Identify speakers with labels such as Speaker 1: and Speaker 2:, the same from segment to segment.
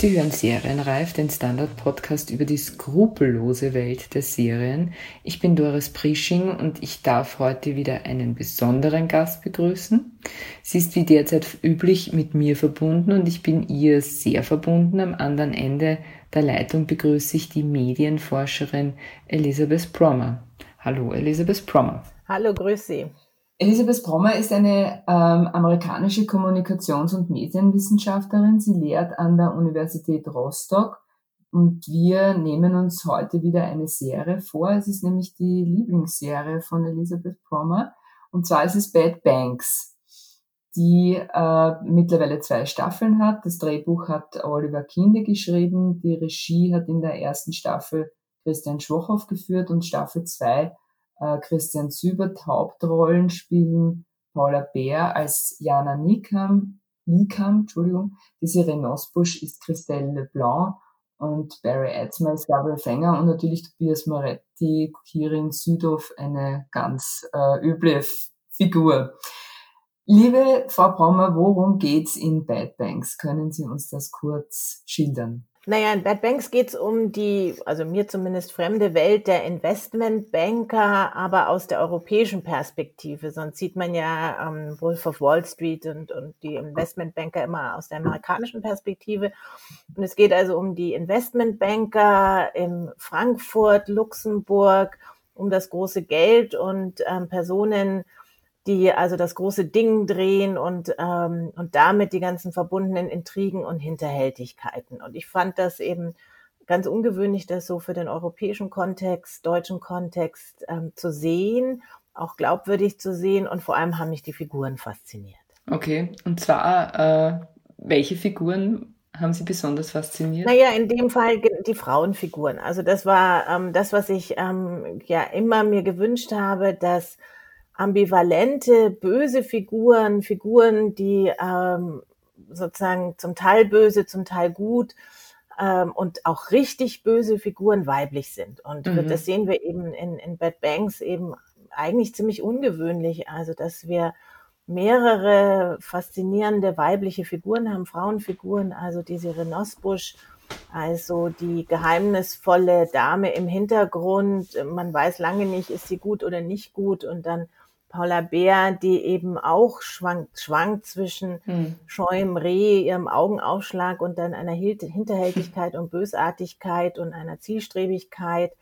Speaker 1: Sie hören Serienreif, den Standard-Podcast über die skrupellose Welt der Serien. Ich bin Doris Prisching und ich darf heute wieder einen besonderen Gast begrüßen. Sie ist wie derzeit üblich mit mir verbunden und ich bin ihr sehr verbunden. Am anderen Ende der Leitung begrüße ich die Medienforscherin Elisabeth Prommer. Hallo, Elisabeth Prommer.
Speaker 2: Hallo, grüß Sie.
Speaker 1: Elisabeth Brommer ist eine ähm, amerikanische Kommunikations- und Medienwissenschaftlerin. Sie lehrt an der Universität Rostock und wir nehmen uns heute wieder eine Serie vor. Es ist nämlich die Lieblingsserie von Elisabeth Brommer und zwar ist es Bad Banks, die äh, mittlerweile zwei Staffeln hat. Das Drehbuch hat Oliver Kinde geschrieben, die Regie hat in der ersten Staffel Christian Schwochow geführt und Staffel zwei äh, Christian Sübert Hauptrollen spielen Paula Bär als Jana Nikam, Nikam, Entschuldigung, Desiree Nosbusch ist Christelle Leblanc und Barry Etzmer ist Gabriel Fänger und natürlich Tobias Moretti, Kirin Südhoff, eine ganz äh, üble Figur. Liebe Frau Brommer, worum geht's in Bad Banks? Können Sie uns das kurz schildern?
Speaker 2: Naja, in Bad Banks geht es um die, also mir zumindest fremde Welt der Investmentbanker, aber aus der europäischen Perspektive. Sonst sieht man ja ähm, Wolf of Wall Street und, und die Investmentbanker immer aus der amerikanischen Perspektive. Und es geht also um die Investmentbanker in Frankfurt, Luxemburg, um das große Geld und ähm, Personen, die also das große Ding drehen und, ähm, und damit die ganzen verbundenen Intrigen und Hinterhältigkeiten. Und ich fand das eben ganz ungewöhnlich, das so für den europäischen Kontext, deutschen Kontext ähm, zu sehen, auch glaubwürdig zu sehen und vor allem haben mich die Figuren fasziniert.
Speaker 1: Okay, und zwar, äh, welche Figuren haben Sie besonders fasziniert?
Speaker 2: Naja, in dem Fall die Frauenfiguren. Also das war ähm, das, was ich ähm, ja immer mir gewünscht habe, dass ambivalente, böse Figuren, Figuren, die ähm, sozusagen zum Teil böse, zum Teil gut ähm, und auch richtig böse Figuren weiblich sind. Und mhm. das sehen wir eben in, in Bad Banks eben eigentlich ziemlich ungewöhnlich. Also, dass wir mehrere faszinierende weibliche Figuren haben, Frauenfiguren, also diese Renosbusch, also die geheimnisvolle Dame im Hintergrund. Man weiß lange nicht, ist sie gut oder nicht gut. Und dann Paula Bär, die eben auch schwankt, schwankt zwischen hm. scheuem Reh, ihrem Augenaufschlag und dann einer Hinterhältigkeit und Bösartigkeit und einer Zielstrebigkeit,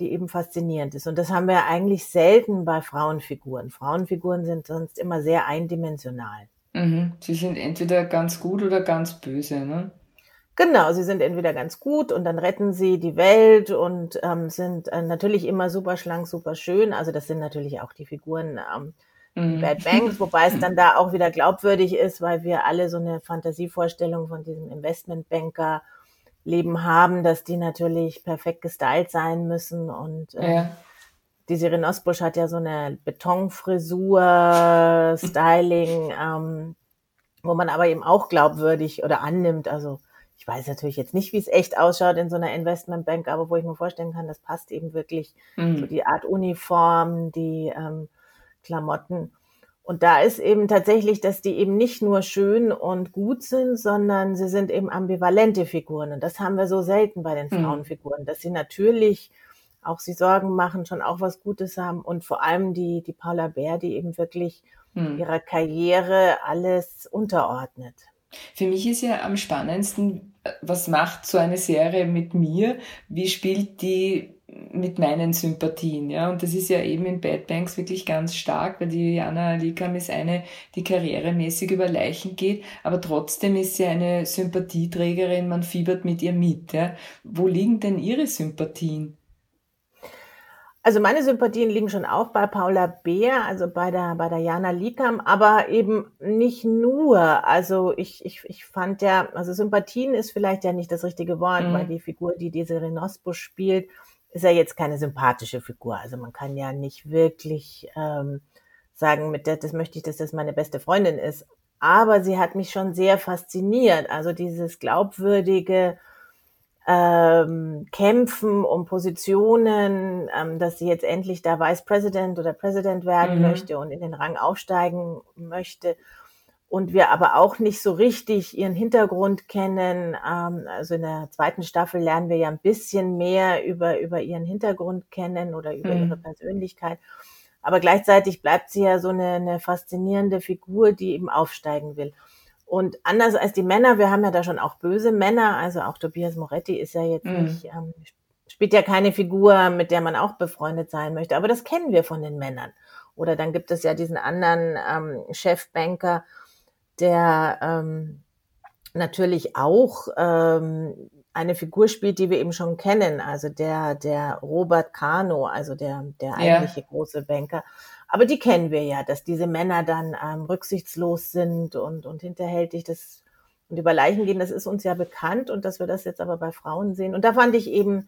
Speaker 2: die eben faszinierend ist. Und das haben wir eigentlich selten bei Frauenfiguren. Frauenfiguren sind sonst immer sehr eindimensional.
Speaker 1: Mhm. Sie sind entweder ganz gut oder ganz böse, ne?
Speaker 2: Genau, sie sind entweder ganz gut und dann retten sie die Welt und ähm, sind äh, natürlich immer super schlank, super schön. Also das sind natürlich auch die Figuren ähm, mm. Bad Banks, wobei es dann da auch wieder glaubwürdig ist, weil wir alle so eine Fantasievorstellung von diesem Investmentbanker Leben haben, dass die natürlich perfekt gestylt sein müssen und äh, ja. die Sirin Osbusch hat ja so eine Betonfrisur, Styling, ähm, wo man aber eben auch glaubwürdig oder annimmt, also ich weiß natürlich jetzt nicht, wie es echt ausschaut in so einer Investmentbank, aber wo ich mir vorstellen kann, das passt eben wirklich mhm. so die Art Uniform, die ähm, Klamotten. Und da ist eben tatsächlich, dass die eben nicht nur schön und gut sind, sondern sie sind eben ambivalente Figuren. Und das haben wir so selten bei den mhm. Frauenfiguren, dass sie natürlich auch sie Sorgen machen, schon auch was Gutes haben und vor allem die, die Paula Bär, die eben wirklich mhm. ihrer Karriere alles unterordnet.
Speaker 1: Für mich ist ja am spannendsten, was macht so eine Serie mit mir? Wie spielt die mit meinen Sympathien, ja. Und das ist ja eben in Bad Banks wirklich ganz stark, weil die Jana Likam ist eine, die karrieremäßig über Leichen geht, aber trotzdem ist sie eine Sympathieträgerin, man fiebert mit ihr mit, ja. Wo liegen denn ihre Sympathien?
Speaker 2: Also meine Sympathien liegen schon auch bei Paula Beer, also bei der, bei der Jana Likam, aber eben nicht nur. Also ich, ich, ich fand ja, also Sympathien ist vielleicht ja nicht das richtige Wort, mhm. weil die Figur, die diese Renospo spielt, ist ja jetzt keine sympathische Figur. Also man kann ja nicht wirklich ähm, sagen, mit der, das möchte ich, dass das meine beste Freundin ist. Aber sie hat mich schon sehr fasziniert. Also dieses glaubwürdige, ähm, kämpfen um Positionen, ähm, dass sie jetzt endlich da Vice President oder President werden mhm. möchte und in den Rang aufsteigen möchte. und wir aber auch nicht so richtig ihren Hintergrund kennen. Ähm, also in der zweiten Staffel lernen wir ja ein bisschen mehr über, über ihren Hintergrund kennen oder über mhm. ihre Persönlichkeit. Aber gleichzeitig bleibt sie ja so eine, eine faszinierende Figur, die eben aufsteigen will. Und anders als die Männer, wir haben ja da schon auch böse Männer, also auch Tobias Moretti ist ja jetzt mhm. nicht, ähm, spielt ja keine Figur, mit der man auch befreundet sein möchte, aber das kennen wir von den Männern. Oder dann gibt es ja diesen anderen ähm, Chefbanker, der ähm, natürlich auch ähm, eine Figur spielt, die wir eben schon kennen, also der, der Robert Kano, also der, der eigentliche ja. große Banker. Aber die kennen wir ja, dass diese Männer dann ähm, rücksichtslos sind und, und hinterhältig das und über Leichen gehen, das ist uns ja bekannt und dass wir das jetzt aber bei Frauen sehen. Und da fand ich eben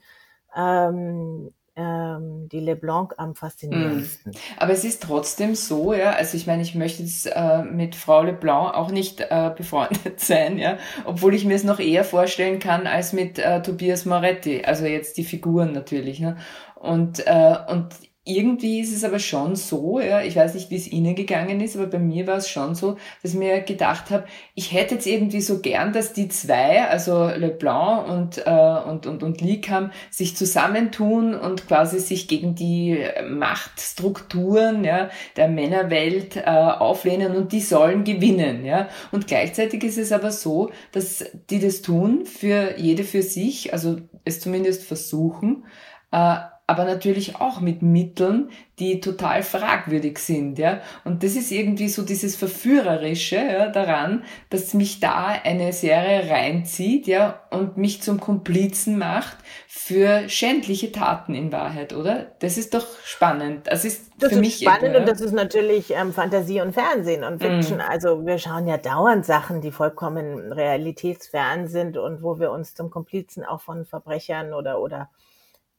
Speaker 2: ähm, ähm, die LeBlanc am faszinierendsten.
Speaker 1: Mm. Aber es ist trotzdem so, ja, also ich meine, ich möchte jetzt äh, mit Frau LeBlanc auch nicht äh, befreundet sein, ja, obwohl ich mir es noch eher vorstellen kann als mit äh, Tobias Moretti, also jetzt die Figuren natürlich, ne? Und, äh, und irgendwie ist es aber schon so, ja, ich weiß nicht, wie es Ihnen gegangen ist, aber bei mir war es schon so, dass ich mir gedacht habe, ich hätte jetzt irgendwie so gern, dass die zwei, also Leblanc und, äh, und, und, und Likam, sich zusammentun und quasi sich gegen die Machtstrukturen ja, der Männerwelt äh, auflehnen und die sollen gewinnen. Ja. Und gleichzeitig ist es aber so, dass die das tun, für jede für sich, also es zumindest versuchen, äh, aber natürlich auch mit Mitteln, die total fragwürdig sind, ja. Und das ist irgendwie so dieses Verführerische ja, daran, dass mich da eine Serie reinzieht, ja, und mich zum Komplizen macht für schändliche Taten in Wahrheit, oder? Das ist doch spannend. Das ist
Speaker 2: das
Speaker 1: für
Speaker 2: ist
Speaker 1: mich
Speaker 2: spannend irgendwie, und das ist natürlich ähm, Fantasie und Fernsehen und Fiction. Mm. Also wir schauen ja dauernd Sachen, die vollkommen realitätsfern sind und wo wir uns zum Komplizen auch von Verbrechern oder oder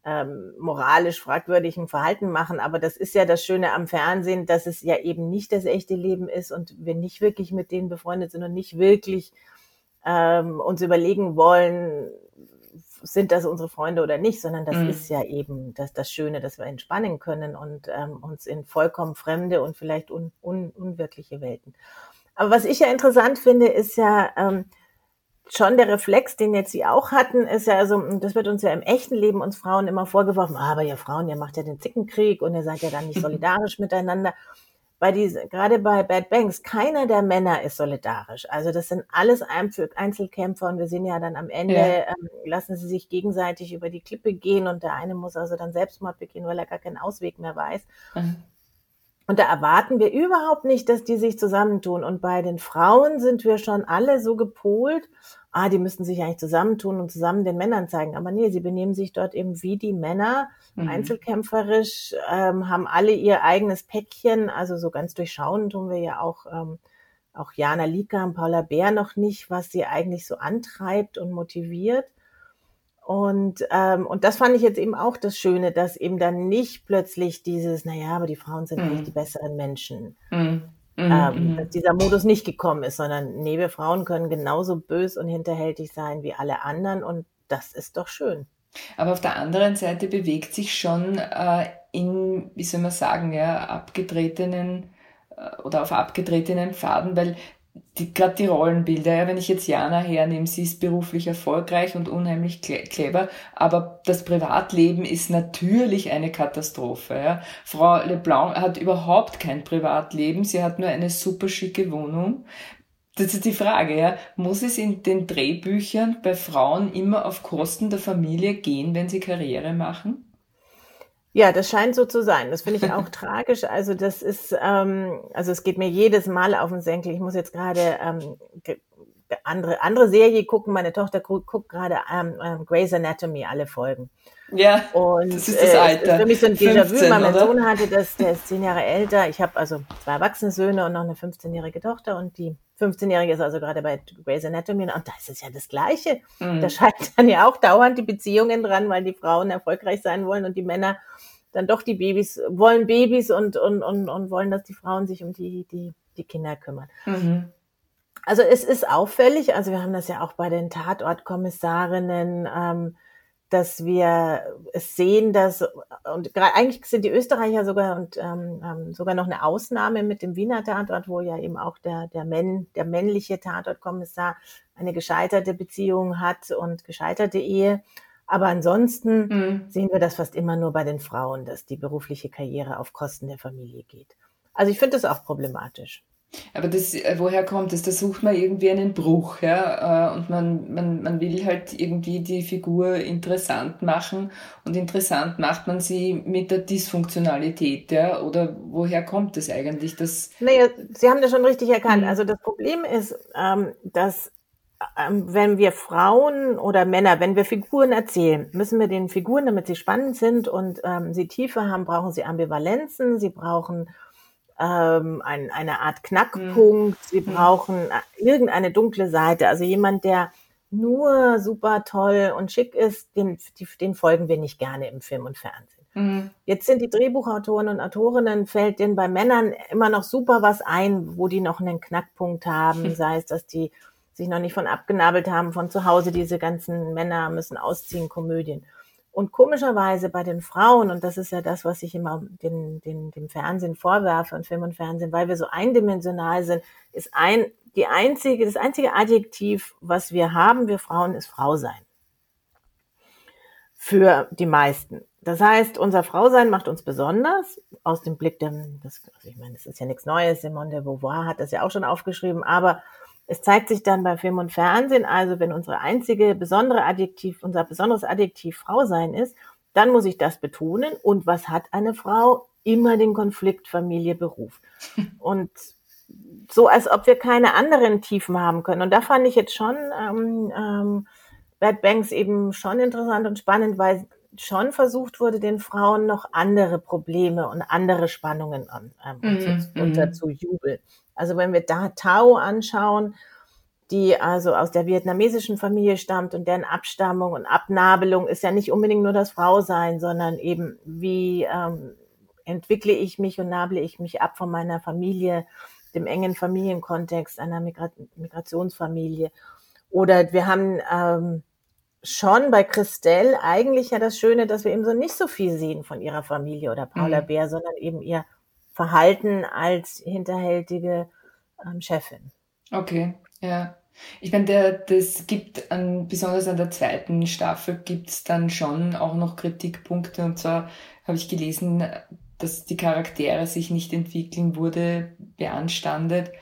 Speaker 2: ähm, moralisch fragwürdigen Verhalten machen. Aber das ist ja das Schöne am Fernsehen, dass es ja eben nicht das echte Leben ist und wir nicht wirklich mit denen befreundet sind und nicht wirklich ähm, uns überlegen wollen, sind das unsere Freunde oder nicht, sondern das mhm. ist ja eben das, das Schöne, dass wir entspannen können und ähm, uns in vollkommen fremde und vielleicht un, un, unwirkliche Welten. Aber was ich ja interessant finde, ist ja, ähm, schon der Reflex, den jetzt Sie auch hatten, ist ja also, das wird uns ja im echten Leben uns Frauen immer vorgeworfen, ah, aber ihr Frauen, ihr macht ja den Zickenkrieg und ihr seid ja dann nicht solidarisch miteinander. Bei diese, gerade bei Bad Banks, keiner der Männer ist solidarisch. Also das sind alles Einzelkämpfer und wir sehen ja dann am Ende, ja. ähm, lassen sie sich gegenseitig über die Klippe gehen und der eine muss also dann Selbstmord begehen, weil er gar keinen Ausweg mehr weiß. Mhm. Und da erwarten wir überhaupt nicht, dass die sich zusammentun. Und bei den Frauen sind wir schon alle so gepolt, ah, die müssten sich eigentlich zusammentun und zusammen den Männern zeigen. Aber nee, sie benehmen sich dort eben wie die Männer, mhm. einzelkämpferisch, ähm, haben alle ihr eigenes Päckchen. Also so ganz durchschauen tun wir ja auch, ähm, auch Jana Lika und Paula Bär noch nicht, was sie eigentlich so antreibt und motiviert. Und, ähm, und das fand ich jetzt eben auch das Schöne, dass eben dann nicht plötzlich dieses, naja, aber die Frauen sind mm. nicht die besseren Menschen, mm. ähm, mm. dass dieser Modus nicht gekommen ist, sondern nee, wir Frauen können genauso bös und hinterhältig sein wie alle anderen und das ist doch schön.
Speaker 1: Aber auf der anderen Seite bewegt sich schon äh, in, wie soll man sagen, ja, abgetretenen äh, oder auf abgetretenen Pfaden, weil gerade die Rollenbilder, ja, wenn ich jetzt Jana hernehme, sie ist beruflich erfolgreich und unheimlich clever, aber das Privatleben ist natürlich eine Katastrophe. Ja. Frau Leblanc hat überhaupt kein Privatleben, sie hat nur eine super schicke Wohnung. Das ist die Frage, ja. Muss es in den Drehbüchern bei Frauen immer auf Kosten der Familie gehen, wenn sie Karriere machen?
Speaker 2: Ja, das scheint so zu sein. Das finde ich auch tragisch. Also das ist, ähm, also es geht mir jedes Mal auf den Senkel. Ich muss jetzt gerade ähm, andere andere Serie gucken. Meine Tochter guckt, gerade ähm, ähm, Grey's Anatomy alle Folgen.
Speaker 1: Ja.
Speaker 2: Und das ist das äh, Alter. Ist für mich so ein Déjà-vu, mein Sohn hatte das, der ist zehn Jahre älter. Ich habe also zwei erwachsene Söhne und noch eine 15-jährige Tochter und die 15-Jährige ist also gerade bei Grey's Anatomy und da ist es ja das Gleiche. Mhm. Da scheitern ja auch dauernd die Beziehungen dran, weil die Frauen erfolgreich sein wollen und die Männer dann doch die Babys, wollen Babys und, und, und, und wollen, dass die Frauen sich um die, die, die Kinder kümmern. Mhm. Also es ist auffällig, also wir haben das ja auch bei den Tatortkommissarinnen, ähm, dass wir es sehen, dass und eigentlich sind die Österreicher sogar und ähm, sogar noch eine Ausnahme mit dem Wiener Tatort, wo ja eben auch der der, Männ, der männliche Tatortkommissar eine gescheiterte Beziehung hat und gescheiterte Ehe. Aber ansonsten mhm. sehen wir das fast immer nur bei den Frauen, dass die berufliche Karriere auf Kosten der Familie geht. Also ich finde das auch problematisch.
Speaker 1: Aber das, äh, woher kommt das? Da sucht man irgendwie einen Bruch, ja, äh, und man, man, man will halt irgendwie die Figur interessant machen und interessant macht man sie mit der Dysfunktionalität, ja, oder woher kommt das eigentlich? Das
Speaker 2: naja, Sie haben das schon richtig erkannt. Mhm. Also das Problem ist, ähm, dass ähm, wenn wir Frauen oder Männer, wenn wir Figuren erzählen, müssen wir den Figuren, damit sie spannend sind und ähm, sie Tiefe haben, brauchen sie Ambivalenzen, sie brauchen ähm, ein, eine Art Knackpunkt, mhm. sie mhm. brauchen äh, irgendeine dunkle Seite. Also jemand, der nur super toll und schick ist, den, den folgen wir nicht gerne im Film und Fernsehen. Mhm. Jetzt sind die Drehbuchautoren und Autorinnen, fällt denen bei Männern immer noch super was ein, wo die noch einen Knackpunkt haben, sei es, dass die sich noch nicht von abgenabelt haben von zu Hause, diese ganzen Männer müssen ausziehen, Komödien. Und komischerweise bei den Frauen, und das ist ja das, was ich immer den, den, dem Fernsehen vorwerfe und Film und Fernsehen, weil wir so eindimensional sind, ist ein, die einzige, das einzige Adjektiv, was wir haben, wir Frauen, ist Frau sein. Für die meisten. Das heißt, unser Frausein macht uns besonders aus dem Blick der, das, also ich meine, das ist ja nichts Neues, Simone de Beauvoir hat das ja auch schon aufgeschrieben, aber es zeigt sich dann bei Film und Fernsehen, also wenn unsere einzige besondere Adjektiv, unser besonderes Adjektiv Frau sein ist, dann muss ich das betonen. Und was hat eine Frau? Immer den Konflikt Familie, Beruf. Und so, als ob wir keine anderen Tiefen haben können. Und da fand ich jetzt schon ähm, ähm, Bad Banks eben schon interessant und spannend, weil schon versucht wurde, den Frauen noch andere Probleme und andere Spannungen ähm, mm, unterzujubeln. Also wenn wir da Tao anschauen, die also aus der vietnamesischen Familie stammt und deren Abstammung und Abnabelung ist ja nicht unbedingt nur das Frausein, sondern eben wie ähm, entwickle ich mich und nable ich mich ab von meiner Familie, dem engen Familienkontext einer Migra Migrationsfamilie. Oder wir haben ähm, schon bei Christelle eigentlich ja das Schöne, dass wir eben so nicht so viel sehen von ihrer Familie oder Paula mhm. Bär, sondern eben ihr Verhalten als hinterhältige ähm, Chefin.
Speaker 1: Okay, ja. Ich meine, das gibt an, besonders an der zweiten Staffel gibt es dann schon auch noch Kritikpunkte. Und zwar habe ich gelesen, dass die Charaktere sich nicht entwickeln, wurde beanstandet.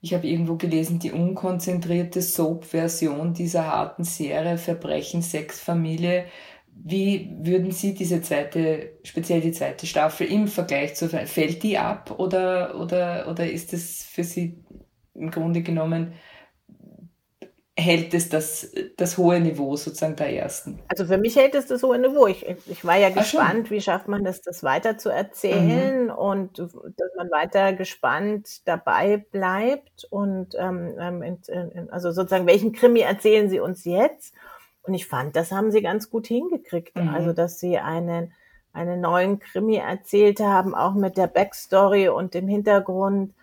Speaker 1: Ich habe irgendwo gelesen, die unkonzentrierte Soap-Version dieser harten Serie Verbrechen, Sex, Familie wie würden Sie diese zweite, speziell die zweite Staffel im Vergleich zu, fällt die ab oder, oder, oder ist es für Sie im Grunde genommen, hält es das, das hohe Niveau sozusagen der ersten?
Speaker 2: Also für mich hält es das hohe Niveau. Ich, ich war ja gespannt, wie schafft man das, das weiter zu erzählen mhm. und dass man weiter gespannt dabei bleibt und ähm, ähm in, in, also sozusagen, welchen Krimi erzählen Sie uns jetzt? Und ich fand, das haben sie ganz gut hingekriegt. Mhm. Also, dass sie einen, einen neuen Krimi erzählt haben, auch mit der Backstory und dem Hintergrund.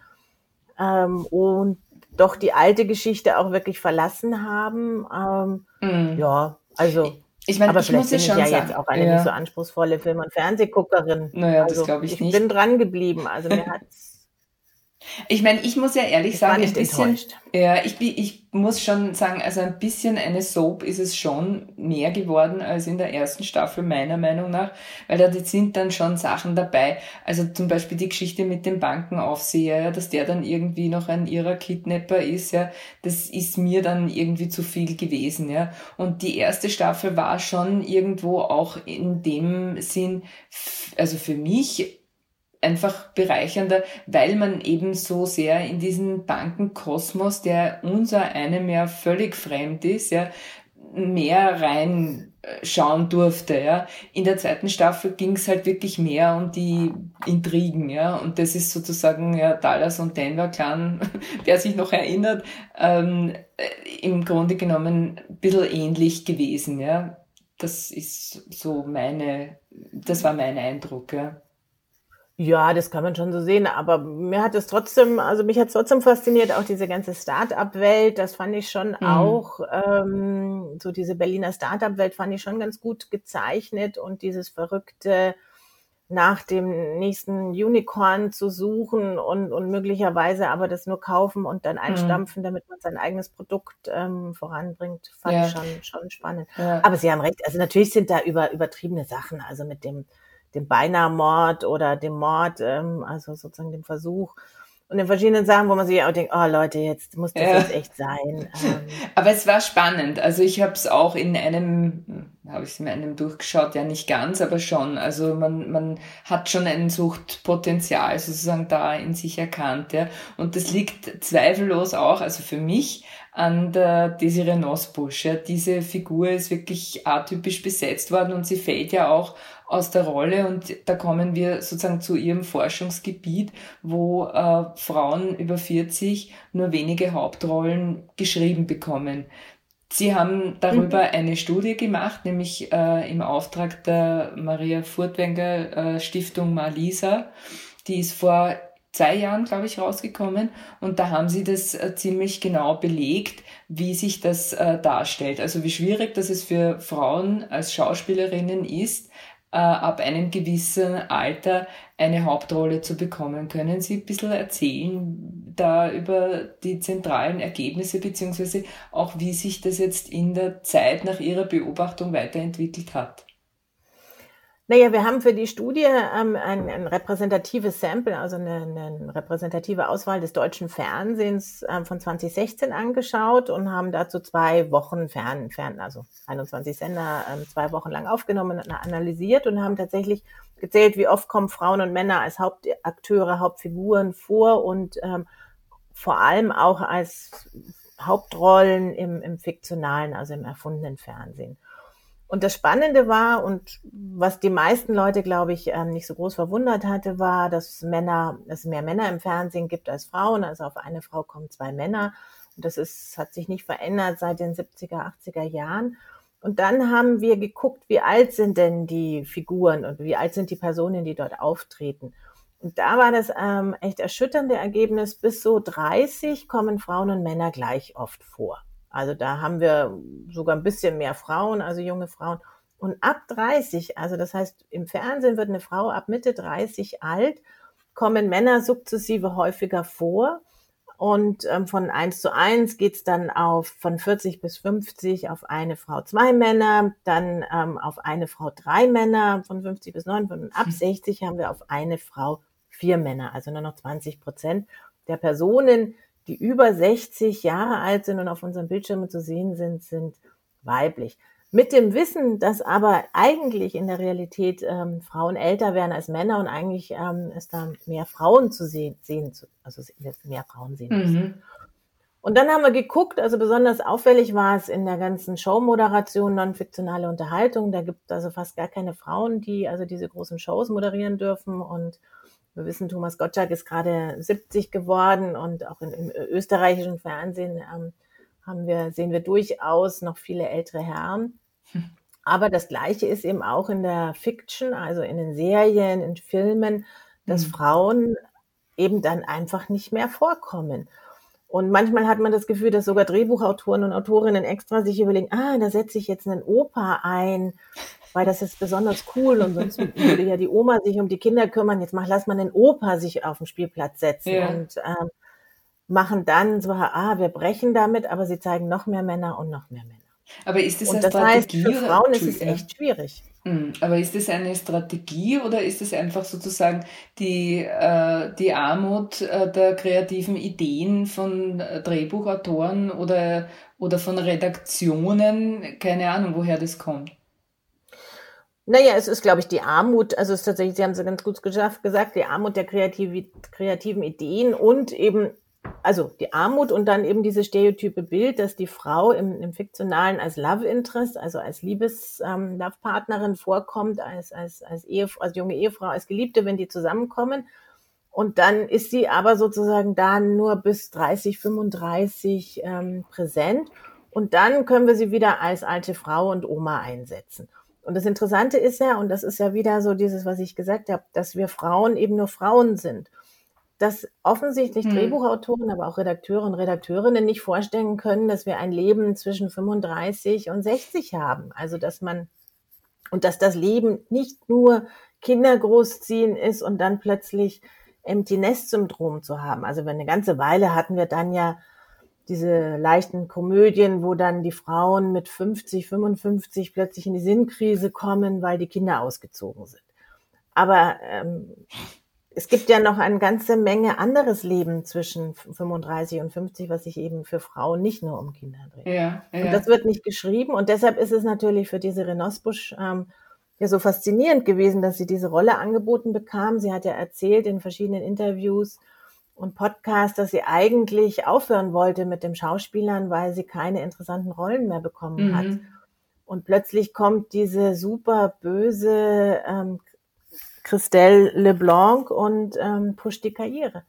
Speaker 2: Ähm, und doch die alte Geschichte auch wirklich verlassen haben. Ähm, mhm. Ja, also. Ich meine, aber ich vielleicht bin ich ja sagen, jetzt auch eine ja. nicht so anspruchsvolle Film- und Fernsehguckerin.
Speaker 1: Naja, also, das glaube ich,
Speaker 2: ich
Speaker 1: nicht.
Speaker 2: Ich bin dran geblieben. Also mir hat's
Speaker 1: ich meine, ich muss ja ehrlich ich sagen, ein bisschen, ja, ich, ich muss schon sagen, also ein bisschen eine Soap ist es schon mehr geworden als in der ersten Staffel, meiner Meinung nach, weil da sind dann schon Sachen dabei. Also zum Beispiel die Geschichte mit dem Bankenaufseher, ja, dass der dann irgendwie noch ein ihrer Kidnapper ist, ja, das ist mir dann irgendwie zu viel gewesen, ja. Und die erste Staffel war schon irgendwo auch in dem Sinn, also für mich einfach bereichernder, weil man eben so sehr in diesen Bankenkosmos, der unser einem ja völlig fremd ist, ja, mehr reinschauen durfte. Ja. In der zweiten Staffel ging es halt wirklich mehr um die Intrigen, ja. Und das ist sozusagen ja Dallas und Denver Clan, wer sich noch erinnert, ähm, im Grunde genommen ein bisschen ähnlich gewesen, ja. Das ist so meine, das war mein Eindruck, ja.
Speaker 2: Ja, das kann man schon so sehen, aber mir hat es trotzdem, also mich hat es trotzdem fasziniert, auch diese ganze Start-up-Welt, das fand ich schon mhm. auch, ähm, so diese Berliner Start-up-Welt fand ich schon ganz gut gezeichnet und dieses verrückte, nach dem nächsten Unicorn zu suchen und, und möglicherweise aber das nur kaufen und dann mhm. einstampfen, mhm. damit man sein eigenes Produkt ähm, voranbringt, fand ja. ich schon, schon spannend. Ja. Aber Sie haben recht, also natürlich sind da über, übertriebene Sachen, also mit dem dem Beinahe-Mord oder dem Mord, ähm, also sozusagen dem Versuch und in verschiedenen Sachen, wo man sich auch denkt, oh Leute, jetzt muss das ja. jetzt echt sein. Ähm.
Speaker 1: Aber es war spannend. Also ich habe es auch in einem, habe ich es in einem durchgeschaut, ja nicht ganz, aber schon. Also man, man hat schon ein Suchtpotenzial sozusagen da in sich erkannt. Ja. Und das liegt zweifellos auch, also für mich, an der Desiree Nosbusch. Ja. Diese Figur ist wirklich atypisch besetzt worden und sie fällt ja auch aus der Rolle und da kommen wir sozusagen zu ihrem Forschungsgebiet, wo äh, Frauen über 40 nur wenige Hauptrollen geschrieben bekommen. Sie haben darüber mhm. eine Studie gemacht, nämlich äh, im Auftrag der Maria Furtwänger äh, Stiftung Malisa. Die ist vor zwei Jahren, glaube ich, rausgekommen und da haben sie das äh, ziemlich genau belegt, wie sich das äh, darstellt. Also wie schwierig das es für Frauen als Schauspielerinnen ist, äh, ab einem gewissen Alter eine Hauptrolle zu bekommen. Können Sie ein bisschen erzählen da über die zentralen Ergebnisse beziehungsweise auch wie sich das jetzt in der Zeit nach Ihrer Beobachtung weiterentwickelt hat?
Speaker 2: Naja, wir haben für die Studie ähm, ein, ein repräsentatives Sample, also eine, eine repräsentative Auswahl des deutschen Fernsehens ähm, von 2016 angeschaut und haben dazu zwei Wochen fern, fern also 21 Sender, ähm, zwei Wochen lang aufgenommen und analysiert und haben tatsächlich gezählt, wie oft kommen Frauen und Männer als Hauptakteure, Hauptfiguren vor und ähm, vor allem auch als Hauptrollen im, im fiktionalen, also im erfundenen Fernsehen. Und das Spannende war und was die meisten Leute, glaube ich, ähm, nicht so groß verwundert hatte, war, dass Männer, es mehr Männer im Fernsehen gibt als Frauen. Also auf eine Frau kommen zwei Männer. Und das ist, hat sich nicht verändert seit den 70er, 80er Jahren. Und dann haben wir geguckt, wie alt sind denn die Figuren und wie alt sind die Personen, die dort auftreten. Und da war das ähm, echt erschütternde Ergebnis, bis so 30 kommen Frauen und Männer gleich oft vor. Also da haben wir sogar ein bisschen mehr Frauen, also junge Frauen. Und ab 30, also das heißt, im Fernsehen wird eine Frau ab Mitte 30 alt, kommen Männer sukzessive häufiger vor. Und ähm, von 1 zu 1 geht's dann auf von 40 bis 50 auf eine Frau zwei Männer, dann ähm, auf eine Frau drei Männer, von 50 bis 9, und ab 60 hm. haben wir auf eine Frau vier Männer, also nur noch 20 Prozent der Personen, die über 60 Jahre alt sind und auf unseren Bildschirmen zu sehen sind, sind weiblich. Mit dem Wissen, dass aber eigentlich in der Realität ähm, Frauen älter werden als Männer und eigentlich ähm, es da mehr Frauen zu sehen, sehen also mehr Frauen sehen müssen. Mhm. Und dann haben wir geguckt, also besonders auffällig war es in der ganzen Showmoderation, non-fiktionale Unterhaltung. Da gibt es also fast gar keine Frauen, die also diese großen Shows moderieren dürfen und wir wissen, Thomas Gottschalk ist gerade 70 geworden und auch in, im österreichischen Fernsehen ähm, haben wir, sehen wir durchaus noch viele ältere Herren. Aber das Gleiche ist eben auch in der Fiction, also in den Serien, in Filmen, dass mhm. Frauen eben dann einfach nicht mehr vorkommen. Und manchmal hat man das Gefühl, dass sogar Drehbuchautoren und Autorinnen extra sich überlegen, ah, da setze ich jetzt einen Opa ein weil das ist besonders cool und sonst würde ja die Oma sich um die Kinder kümmern. Jetzt mach, lass mal den Opa sich auf den Spielplatz setzen ja. und ähm, machen dann so, ah, wir brechen damit, aber sie zeigen noch mehr Männer und noch mehr Männer.
Speaker 1: Aber ist das
Speaker 2: und eine das Strategie? Heißt, für Frauen ist es echt schwierig.
Speaker 1: Hm, aber ist das eine Strategie oder ist es einfach sozusagen die, äh, die Armut äh, der kreativen Ideen von äh, Drehbuchautoren oder, oder von Redaktionen? Keine Ahnung, woher das kommt.
Speaker 2: Naja, es ist, glaube ich, die Armut, also es ist tatsächlich, Sie haben es ganz gut geschafft, gesagt, die Armut der kreativ, kreativen Ideen und eben, also die Armut und dann eben dieses stereotype Bild, dass die Frau im, im Fiktionalen als Love Interest, also als Liebes-Love-Partnerin ähm, vorkommt, als, als, als, Ehefrau, als junge Ehefrau, als Geliebte, wenn die zusammenkommen. Und dann ist sie aber sozusagen da nur bis 30, 35 ähm, präsent. Und dann können wir sie wieder als alte Frau und Oma einsetzen. Und das Interessante ist ja, und das ist ja wieder so dieses, was ich gesagt habe, dass wir Frauen eben nur Frauen sind. Dass offensichtlich hm. Drehbuchautoren, aber auch Redakteure und Redakteurinnen nicht vorstellen können, dass wir ein Leben zwischen 35 und 60 haben. Also dass man und dass das Leben nicht nur Kinder großziehen ist und dann plötzlich Empty Nest Syndrom zu haben. Also eine ganze Weile hatten wir dann ja diese leichten Komödien, wo dann die Frauen mit 50, 55 plötzlich in die Sinnkrise kommen, weil die Kinder ausgezogen sind. Aber ähm, es gibt ja noch eine ganze Menge anderes Leben zwischen 35 und 50, was sich eben für Frauen nicht nur um Kinder dreht. Ja, ja. Und das wird nicht geschrieben und deshalb ist es natürlich für diese Renosbusch ähm, ja so faszinierend gewesen, dass sie diese Rolle angeboten bekam. Sie hat ja erzählt in verschiedenen Interviews, und Podcast, dass sie eigentlich aufhören wollte mit dem Schauspielern, weil sie keine interessanten Rollen mehr bekommen mhm. hat. Und plötzlich kommt diese super böse ähm, Christelle LeBlanc und ähm, pusht die Karriere.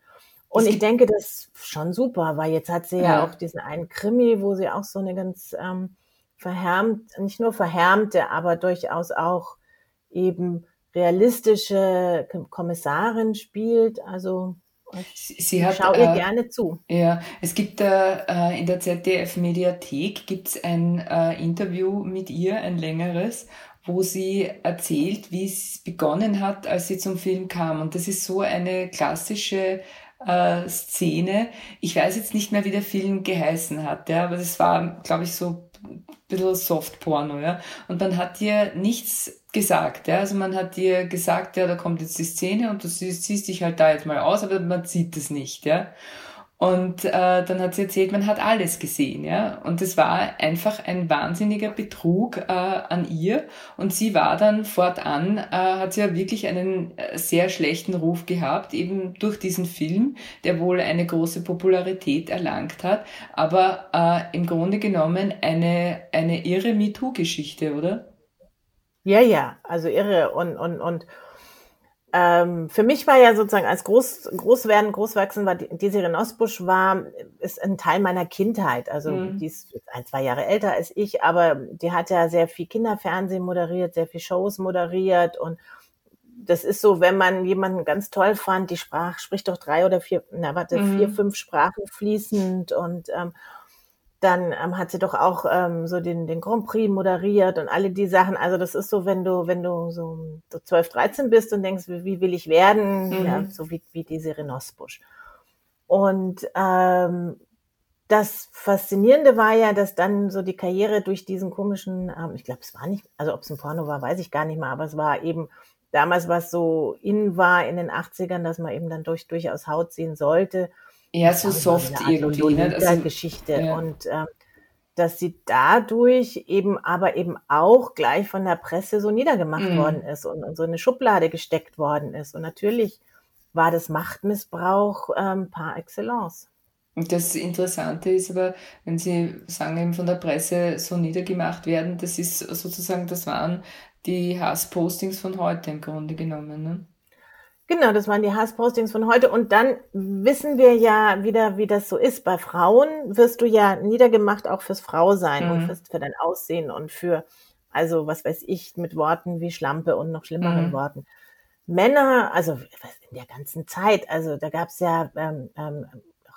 Speaker 2: Und ich denke, das ist schon super, weil jetzt hat sie ja, ja auch diesen einen Krimi, wo sie auch so eine ganz ähm, verhärmt, nicht nur verhärmte, aber durchaus auch eben realistische Kommissarin spielt. Also
Speaker 1: Sie hat, Schau ihr äh, gerne zu. Ja, es gibt äh, in der ZDF-Mediathek gibt's ein äh, Interview mit ihr, ein längeres, wo sie erzählt, wie es begonnen hat, als sie zum Film kam. Und das ist so eine klassische äh, Szene. Ich weiß jetzt nicht mehr, wie der Film geheißen hat, ja, aber das war, glaube ich, so ein Softporno, ja. Und man hat ihr nichts gesagt. Ja? Also man hat dir gesagt, ja, da kommt jetzt die Szene und du siehst, siehst dich halt da jetzt mal aus, aber man sieht es nicht. Ja? Und äh, dann hat sie erzählt, man hat alles gesehen, ja. Und es war einfach ein wahnsinniger Betrug äh, an ihr. Und sie war dann fortan, äh, hat sie ja wirklich einen äh, sehr schlechten Ruf gehabt, eben durch diesen Film, der wohl eine große Popularität erlangt hat, aber äh, im Grunde genommen eine, eine irre MeToo-Geschichte, oder?
Speaker 2: Ja, ja, also irre. Und, und, und ähm, für mich war ja sozusagen als Groß, Großwerden, Großwachsen war die, die Serien Osbusch war, ist ein Teil meiner Kindheit. Also mhm. die ist ein, zwei Jahre älter als ich, aber die hat ja sehr viel Kinderfernsehen moderiert, sehr viel Shows moderiert und das ist so, wenn man jemanden ganz toll fand, die sprach, spricht doch drei oder vier, na warte, mhm. vier, fünf Sprachen fließend und ähm, dann ähm, hat sie doch auch ähm, so den, den Grand Prix moderiert und alle die Sachen. Also das ist so, wenn du, wenn du so, so 12, 13 bist und denkst, wie, wie will ich werden, mhm. ja, so wie, wie diese Renosbusch. Und ähm, das Faszinierende war ja, dass dann so die Karriere durch diesen komischen, ähm, ich glaube, es war nicht, also ob es ein Porno war, weiß ich gar nicht mehr, aber es war eben damals, was so in war in den 80ern, dass man eben dann durch, durchaus Haut sehen sollte
Speaker 1: eher so soft irgendwie.
Speaker 2: Ne? Also, Geschichte. Ja. Und ähm, dass sie dadurch eben aber eben auch gleich von der Presse so niedergemacht mhm. worden ist und, und so eine Schublade gesteckt worden ist. Und natürlich war das Machtmissbrauch ähm, par excellence.
Speaker 1: Und das Interessante ist aber, wenn Sie sagen, eben von der Presse so niedergemacht werden, das ist sozusagen, das waren die Hasspostings von heute im Grunde genommen. Ne?
Speaker 2: Genau, das waren die Hasspostings von heute. Und dann wissen wir ja wieder, wie das so ist. Bei Frauen wirst du ja niedergemacht auch fürs Frausein mhm. und fürs, für dein Aussehen und für, also was weiß ich, mit Worten wie Schlampe und noch schlimmeren mhm. Worten. Männer, also in der ganzen Zeit, also da gab's ja ähm, ähm,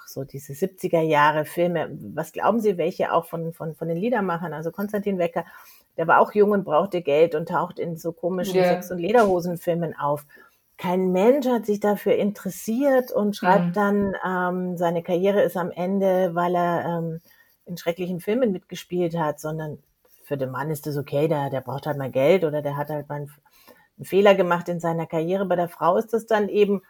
Speaker 2: so diese 70er Jahre Filme. Was glauben Sie, welche auch von, von, von den Liedermachern? Also Konstantin Wecker, der war auch jung und brauchte Geld und taucht in so komischen yeah. Sex- und Lederhosenfilmen auf kein Mensch hat sich dafür interessiert und schreibt mhm. dann, ähm, seine Karriere ist am Ende, weil er ähm, in schrecklichen Filmen mitgespielt hat, sondern für den Mann ist es okay, der, der braucht halt mal Geld oder der hat halt mal einen, einen Fehler gemacht in seiner Karriere. Bei der Frau ist es dann eben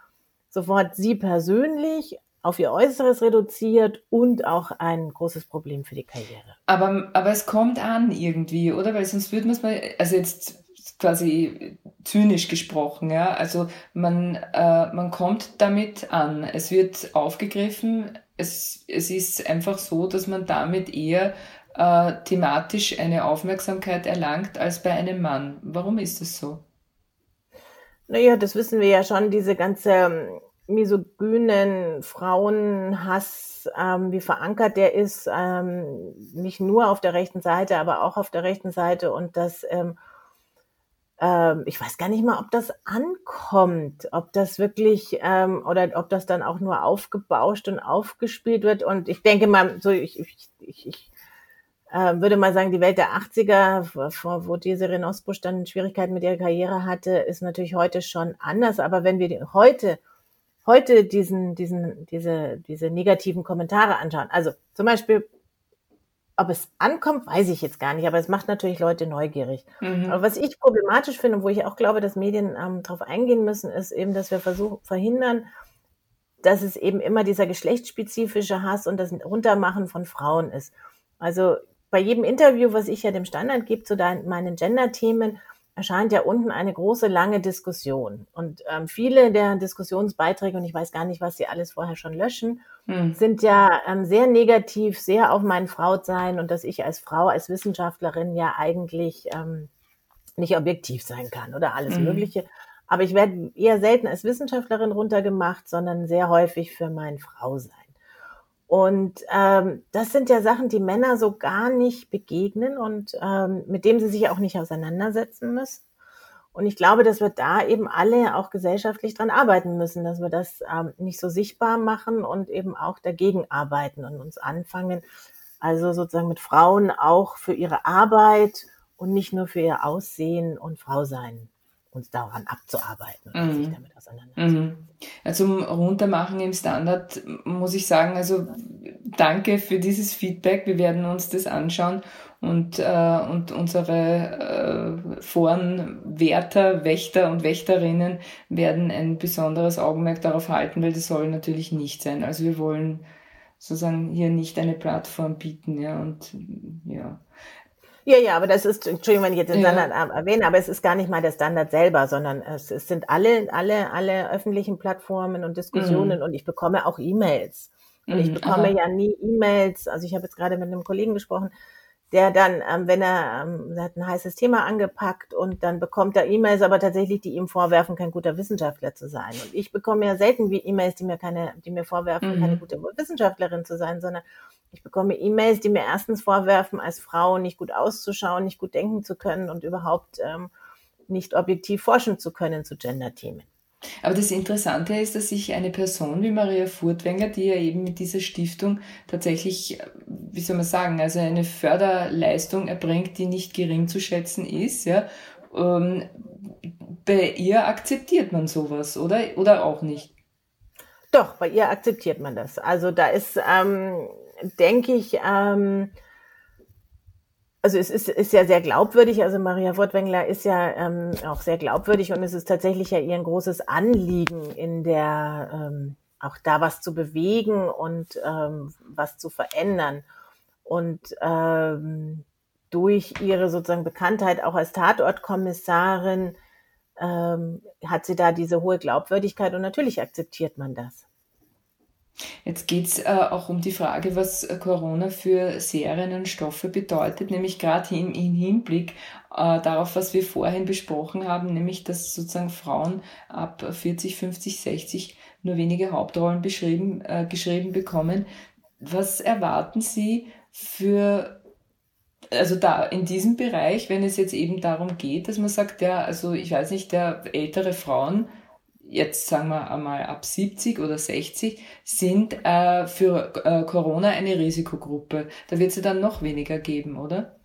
Speaker 2: sofort sie persönlich auf ihr Äußeres reduziert und auch ein großes Problem für die Karriere.
Speaker 1: Aber, aber es kommt an irgendwie, oder? Weil sonst würde man es mal, also jetzt quasi zynisch gesprochen, ja. Also man, äh, man kommt damit an. Es wird aufgegriffen. Es, es ist einfach so, dass man damit eher äh, thematisch eine Aufmerksamkeit erlangt als bei einem Mann. Warum ist das so?
Speaker 2: Naja, das wissen wir ja schon, diese ganze ähm, misogynen Frauenhass, ähm, wie verankert der ist, ähm, nicht nur auf der rechten Seite, aber auch auf der rechten Seite und dass ähm, ähm, ich weiß gar nicht mal, ob das ankommt, ob das wirklich ähm, oder ob das dann auch nur aufgebauscht und aufgespielt wird. Und ich denke mal, so ich, ich, ich, ich äh, würde mal sagen, die Welt der 80er, wo, diese Renosbusch dann Schwierigkeiten mit ihrer Karriere hatte, ist natürlich heute schon anders. Aber wenn wir heute heute diesen, diesen, diese, diese negativen Kommentare anschauen, also zum Beispiel ob es ankommt, weiß ich jetzt gar nicht, aber es macht natürlich Leute neugierig. Mhm. Aber was ich problematisch finde, wo ich auch glaube, dass Medien ähm, darauf eingehen müssen, ist eben, dass wir versuchen, verhindern, dass es eben immer dieser geschlechtsspezifische Hass und das Runtermachen von Frauen ist. Also bei jedem Interview, was ich ja dem Standard gebe zu meinen Gender-Themen, erscheint ja unten eine große, lange Diskussion. Und ähm, viele der Diskussionsbeiträge, und ich weiß gar nicht, was sie alles vorher schon löschen, hm. sind ja ähm, sehr negativ, sehr auf mein Frautsein und dass ich als Frau, als Wissenschaftlerin ja eigentlich ähm, nicht objektiv sein kann oder alles hm. Mögliche. Aber ich werde eher selten als Wissenschaftlerin runtergemacht, sondern sehr häufig für mein Frausein. Und ähm, das sind ja Sachen, die Männer so gar nicht begegnen und ähm, mit dem sie sich auch nicht auseinandersetzen müssen. Und ich glaube, dass wir da eben alle auch gesellschaftlich dran arbeiten müssen, dass wir das ähm, nicht so sichtbar machen und eben auch dagegen arbeiten und uns anfangen, also sozusagen mit Frauen auch für ihre Arbeit und nicht nur für ihr Aussehen und Frau sein uns daran abzuarbeiten und mhm. sich damit auseinanderzusetzen. Mhm.
Speaker 1: Zum Runtermachen im Standard muss ich sagen, also danke für dieses Feedback. Wir werden uns das anschauen und, äh, und unsere äh, Forenwärter, Wächter und Wächterinnen werden ein besonderes Augenmerk darauf halten, weil das soll natürlich nicht sein. Also wir wollen sozusagen hier nicht eine Plattform bieten, ja, und ja.
Speaker 2: Ja, ja, aber das ist, Entschuldigung, wenn ich jetzt den Standard ja. erwähne, aber es ist gar nicht mal der Standard selber, sondern es, es sind alle, alle, alle öffentlichen Plattformen und Diskussionen mhm. und ich bekomme auch E-Mails. Und ich mhm, bekomme Aha. ja nie E-Mails. Also ich habe jetzt gerade mit einem Kollegen gesprochen, der dann, ähm, wenn er, ähm, er hat ein heißes Thema angepackt und dann bekommt er E-Mails, aber tatsächlich, die ihm vorwerfen, kein guter Wissenschaftler zu sein. Und ich bekomme ja selten wie E-Mails, die mir keine, die mir vorwerfen, mhm. keine gute Wissenschaftlerin zu sein, sondern ich bekomme E-Mails, die mir erstens vorwerfen, als Frau nicht gut auszuschauen, nicht gut denken zu können und überhaupt ähm, nicht objektiv forschen zu können zu Gender-Themen.
Speaker 1: Aber das Interessante ist, dass sich eine Person wie Maria Furtwängler, die ja eben mit dieser Stiftung tatsächlich, wie soll man sagen, also eine Förderleistung erbringt, die nicht gering zu schätzen ist, ja, ähm, bei ihr akzeptiert man sowas, oder? Oder auch nicht?
Speaker 2: Doch, bei ihr akzeptiert man das. Also da ist, ähm, denke ich, ähm, also es ist, ist ja sehr glaubwürdig. Also Maria Wortwängler ist ja ähm, auch sehr glaubwürdig und es ist tatsächlich ja ihr ein großes Anliegen in der ähm, auch da was zu bewegen und ähm, was zu verändern. Und ähm, durch ihre sozusagen Bekanntheit auch als Tatortkommissarin ähm, hat sie da diese hohe Glaubwürdigkeit und natürlich akzeptiert man das.
Speaker 1: Jetzt geht's äh, auch um die Frage, was Corona für Serien und Stoffe bedeutet, nämlich gerade im, im Hinblick äh, darauf, was wir vorhin besprochen haben, nämlich dass sozusagen Frauen ab 40, 50, 60 nur wenige Hauptrollen beschrieben, äh, geschrieben bekommen. Was erwarten Sie für also da in diesem Bereich, wenn es jetzt eben darum geht, dass man sagt, ja, also ich weiß nicht, der ältere Frauen jetzt sagen wir einmal ab 70 oder 60, sind äh, für äh, Corona eine Risikogruppe. Da wird es dann noch weniger geben, oder?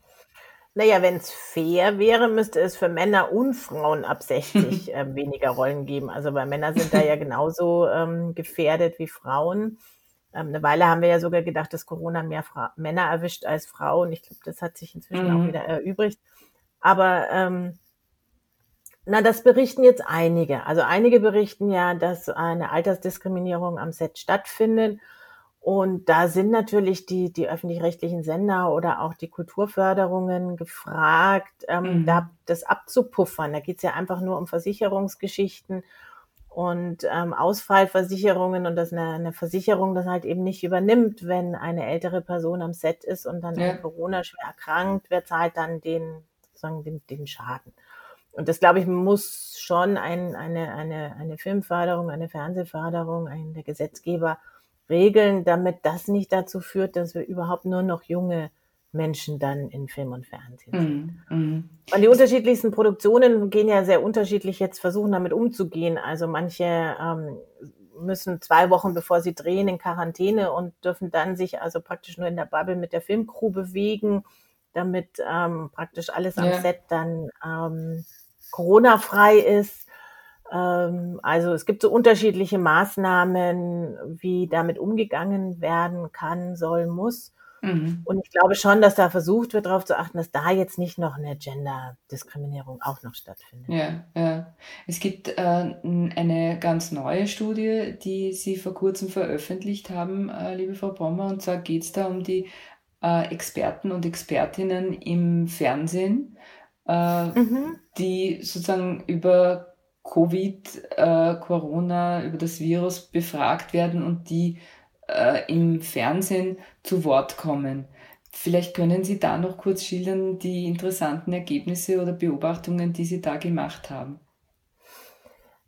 Speaker 2: Naja, wenn es fair wäre, müsste es für Männer und Frauen ab 60 äh, weniger Rollen geben. Also weil Männer sind da ja genauso ähm, gefährdet wie Frauen. Ähm, eine Weile haben wir ja sogar gedacht, dass Corona mehr Fra Männer erwischt als Frauen. Ich glaube, das hat sich inzwischen mhm. auch wieder erübrigt. Aber ähm, na, das berichten jetzt einige. Also einige berichten ja, dass eine Altersdiskriminierung am Set stattfindet. Und da sind natürlich die, die öffentlich-rechtlichen Sender oder auch die Kulturförderungen gefragt, ähm, mhm. da das abzupuffern. Da geht's ja einfach nur um Versicherungsgeschichten und ähm, Ausfallversicherungen und dass eine, eine Versicherung das halt eben nicht übernimmt, wenn eine ältere Person am Set ist und dann ja. an Corona schwer erkrankt, wer zahlt dann den, sozusagen den, den Schaden? Und das, glaube ich, muss schon ein, eine, eine, eine Filmförderung, eine Fernsehförderung, ein der Gesetzgeber regeln, damit das nicht dazu führt, dass wir überhaupt nur noch junge Menschen dann in Film und Fernsehen sind. Mm, Und die unterschiedlichsten Produktionen gehen ja sehr unterschiedlich jetzt versuchen, damit umzugehen. Also manche ähm, müssen zwei Wochen bevor sie drehen in Quarantäne und dürfen dann sich also praktisch nur in der Bubble mit der Filmcrew bewegen, damit ähm, praktisch alles am ja. Set dann ähm, Corona-frei ist. Ähm, also es gibt so unterschiedliche Maßnahmen, wie damit umgegangen werden kann, soll, muss. Mhm. Und ich glaube schon, dass da versucht wird, darauf zu achten, dass da jetzt nicht noch eine Gender-Diskriminierung auch noch stattfindet.
Speaker 1: Ja, ja. Es gibt äh, eine ganz neue Studie, die Sie vor kurzem veröffentlicht haben, äh, liebe Frau Brommer, und zwar geht es da um die äh, Experten und Expertinnen im Fernsehen, äh, mhm. die sozusagen über Covid, äh, Corona, über das Virus befragt werden und die äh, im Fernsehen zu Wort kommen. Vielleicht können Sie da noch kurz schildern die interessanten Ergebnisse oder Beobachtungen, die Sie da gemacht haben.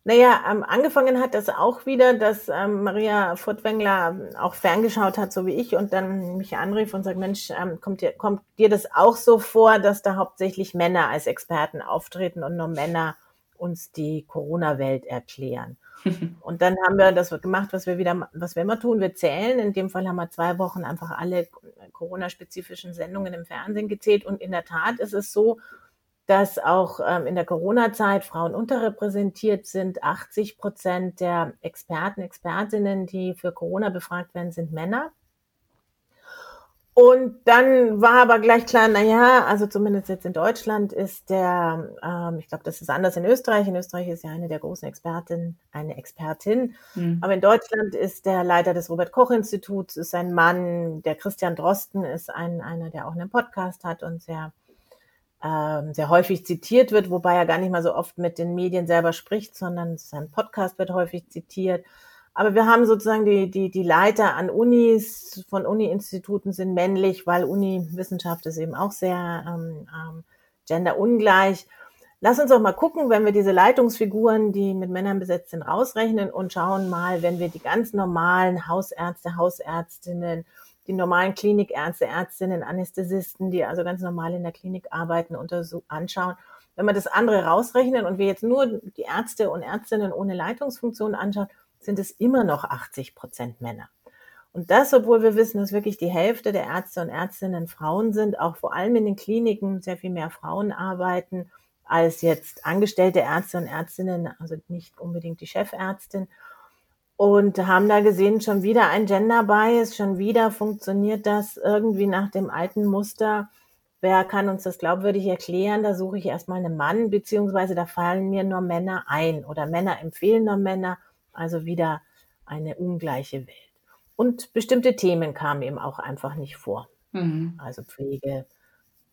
Speaker 2: Naja, ähm, angefangen hat das auch wieder, dass ähm, Maria Furtwängler auch ferngeschaut hat, so wie ich, und dann mich anrief und sagt, Mensch, ähm, kommt, dir, kommt dir das auch so vor, dass da hauptsächlich Männer als Experten auftreten und nur Männer uns die Corona-Welt erklären? Und dann haben wir das gemacht, was wir wieder, was wir immer tun. Wir zählen. In dem Fall haben wir zwei Wochen einfach alle Corona-spezifischen Sendungen im Fernsehen gezählt. Und in der Tat ist es so, dass auch ähm, in der Corona-Zeit Frauen unterrepräsentiert sind. 80 Prozent der Experten, Expertinnen, die für Corona befragt werden, sind Männer. Und dann war aber gleich klar, na ja, also zumindest jetzt in Deutschland ist der, ähm, ich glaube, das ist anders in Österreich. In Österreich ist ja eine der großen Expertinnen eine Expertin. Mhm. Aber in Deutschland ist der Leiter des Robert-Koch-Instituts, ist ein Mann, der Christian Drosten ist ein, einer, der auch einen Podcast hat und sehr, ähm, sehr häufig zitiert wird, wobei er gar nicht mal so oft mit den Medien selber spricht, sondern sein Podcast wird häufig zitiert. Aber wir haben sozusagen die, die, die Leiter an Unis, von Uni-Instituten sind männlich, weil Uni-Wissenschaft ist eben auch sehr ähm, ähm, genderungleich. Lass uns doch mal gucken, wenn wir diese Leitungsfiguren, die mit Männern besetzt sind, rausrechnen und schauen mal, wenn wir die ganz normalen Hausärzte, Hausärztinnen, die normalen Klinikärzte, Ärztinnen, Anästhesisten, die also ganz normal in der Klinik arbeiten, anschauen. Wenn wir das andere rausrechnen und wir jetzt nur die Ärzte und Ärztinnen ohne Leitungsfunktion anschauen, sind es immer noch 80 Prozent Männer. Und das, obwohl wir wissen, dass wirklich die Hälfte der Ärzte und Ärztinnen Frauen sind, auch vor allem in den Kliniken sehr viel mehr Frauen arbeiten als jetzt angestellte Ärzte und Ärztinnen, also nicht unbedingt die Chefärztin. Und haben da gesehen, schon wieder ein Gender Bias, schon wieder funktioniert das irgendwie nach dem alten Muster. Wer kann uns das glaubwürdig erklären? Da suche ich erstmal einen Mann, beziehungsweise da fallen mir nur Männer ein oder Männer empfehlen nur Männer also wieder eine ungleiche Welt. Und bestimmte Themen kamen eben auch einfach nicht vor. Mhm. Also Pflege.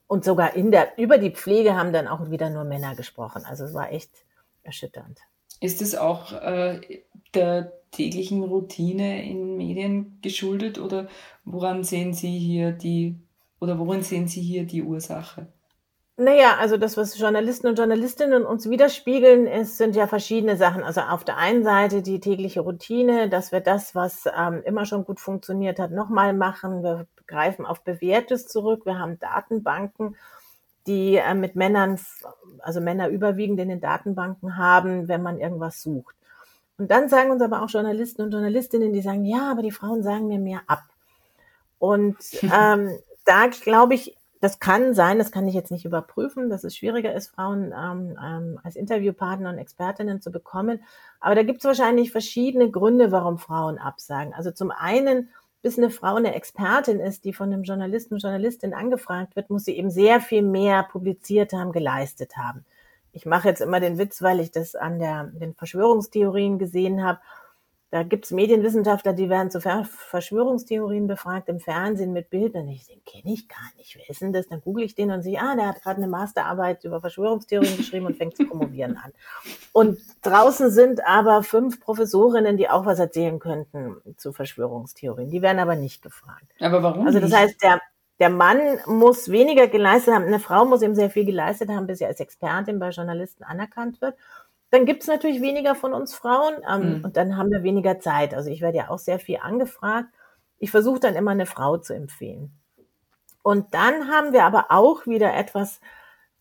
Speaker 2: Und sogar in der, über die Pflege haben dann auch wieder nur Männer gesprochen. Also es war echt erschütternd.
Speaker 1: Ist es auch äh, der täglichen Routine in Medien geschuldet oder woran sehen Sie hier die oder worin sehen Sie hier die Ursache?
Speaker 2: Naja, also das, was Journalisten und Journalistinnen uns widerspiegeln, ist, sind ja verschiedene Sachen. Also auf der einen Seite die tägliche Routine, dass wir das, was ähm, immer schon gut funktioniert hat, nochmal machen. Wir greifen auf Bewährtes zurück. Wir haben Datenbanken, die äh, mit Männern, also Männer überwiegend in den Datenbanken haben, wenn man irgendwas sucht. Und dann sagen uns aber auch Journalisten und Journalistinnen, die sagen, ja, aber die Frauen sagen mir mehr ab. Und ähm, da glaube ich, das kann sein, das kann ich jetzt nicht überprüfen, dass es schwieriger ist, Frauen ähm, ähm, als Interviewpartner und Expertinnen zu bekommen. Aber da gibt es wahrscheinlich verschiedene Gründe, warum Frauen absagen. Also zum einen, bis eine Frau eine Expertin ist, die von einem Journalisten, Journalistin angefragt wird, muss sie eben sehr viel mehr publiziert haben, geleistet haben. Ich mache jetzt immer den Witz, weil ich das an der, den Verschwörungstheorien gesehen habe. Da gibt's Medienwissenschaftler, die werden zu Verschwörungstheorien befragt im Fernsehen mit Bildern. Ich den kenne ich gar nicht. Wer ist denn das? Dann google ich den und sehe, ah, der hat gerade eine Masterarbeit über Verschwörungstheorien geschrieben und fängt zu promovieren an. Und draußen sind aber fünf Professorinnen, die auch was erzählen könnten zu Verschwörungstheorien. Die werden aber nicht gefragt.
Speaker 1: Aber warum?
Speaker 2: Also das heißt, der, der Mann muss weniger geleistet haben. Eine Frau muss eben sehr viel geleistet haben, bis sie als Expertin bei Journalisten anerkannt wird. Dann gibt es natürlich weniger von uns Frauen ähm, mhm. und dann haben wir weniger Zeit. Also ich werde ja auch sehr viel angefragt. Ich versuche dann immer eine Frau zu empfehlen. Und dann haben wir aber auch wieder etwas,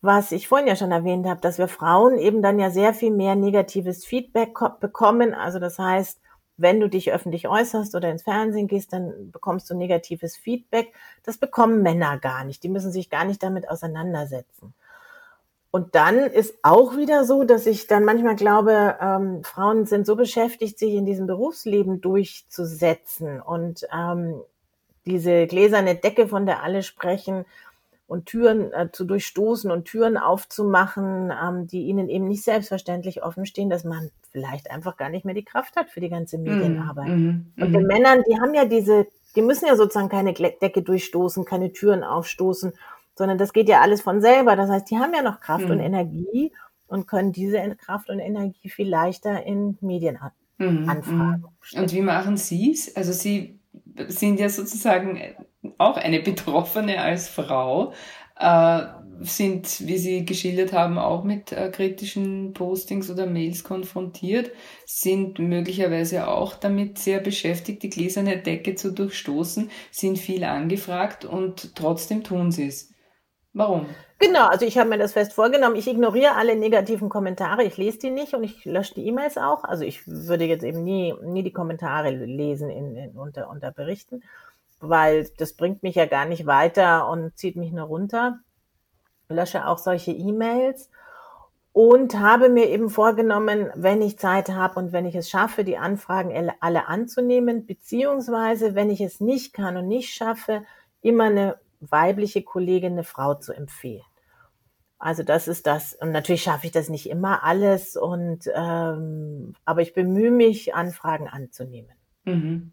Speaker 2: was ich vorhin ja schon erwähnt habe, dass wir Frauen eben dann ja sehr viel mehr negatives Feedback bekommen. Also das heißt, wenn du dich öffentlich äußerst oder ins Fernsehen gehst, dann bekommst du negatives Feedback. Das bekommen Männer gar nicht. Die müssen sich gar nicht damit auseinandersetzen. Und dann ist auch wieder so, dass ich dann manchmal glaube, ähm, Frauen sind so beschäftigt, sich in diesem Berufsleben durchzusetzen und ähm, diese gläserne Decke, von der alle sprechen, und Türen äh, zu durchstoßen und Türen aufzumachen, ähm, die ihnen eben nicht selbstverständlich offen stehen, dass man vielleicht einfach gar nicht mehr die Kraft hat für die ganze Medienarbeit. Mm, mm, und den Männern, die haben ja diese, die müssen ja sozusagen keine Decke durchstoßen, keine Türen aufstoßen, sondern das geht ja alles von selber. Das heißt, die haben ja noch Kraft mm. und Energie und können diese Kraft und Energie viel leichter in Medien an mhm, anfragen.
Speaker 1: Mhm. Und wie machen Sie es? Also Sie sind ja sozusagen auch eine Betroffene als Frau, äh, sind, wie Sie geschildert haben, auch mit äh, kritischen Postings oder Mails konfrontiert, sind möglicherweise auch damit sehr beschäftigt, die gläserne Decke zu durchstoßen, sind viel angefragt und trotzdem tun sie es. Warum?
Speaker 2: Genau, also ich habe mir das fest vorgenommen. Ich ignoriere alle negativen Kommentare, ich lese die nicht und ich lösche die E-Mails auch. Also ich würde jetzt eben nie, nie die Kommentare lesen in, in, unter, unter Berichten weil das bringt mich ja gar nicht weiter und zieht mich nur runter. Lösche auch solche E-Mails und habe mir eben vorgenommen, wenn ich Zeit habe und wenn ich es schaffe, die Anfragen alle anzunehmen, beziehungsweise wenn ich es nicht kann und nicht schaffe, immer eine weibliche Kollegin, eine Frau zu empfehlen. Also das ist das. Und natürlich schaffe ich das nicht immer alles. Und ähm, aber ich bemühe mich, Anfragen anzunehmen.
Speaker 1: Mhm.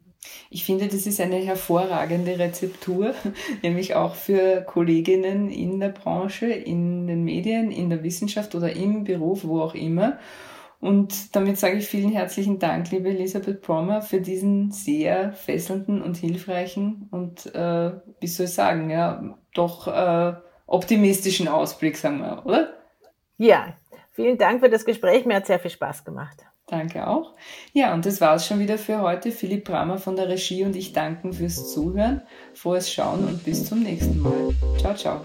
Speaker 1: Ich finde, das ist eine hervorragende Rezeptur, nämlich auch für Kolleginnen in der Branche, in den Medien, in der Wissenschaft oder im Beruf, wo auch immer. Und damit sage ich vielen herzlichen Dank, liebe Elisabeth Promer, für diesen sehr fesselnden und hilfreichen und, äh, wie soll ich sagen, ja, doch äh, optimistischen Ausblick, sagen wir, oder?
Speaker 2: Ja, vielen Dank für das Gespräch. Mir hat sehr viel Spaß gemacht.
Speaker 1: Danke auch. Ja, und das war es schon wieder für heute. Philipp Bramer von der Regie und ich danken fürs Zuhören, frohes Schauen und bis zum nächsten Mal. Ciao, ciao.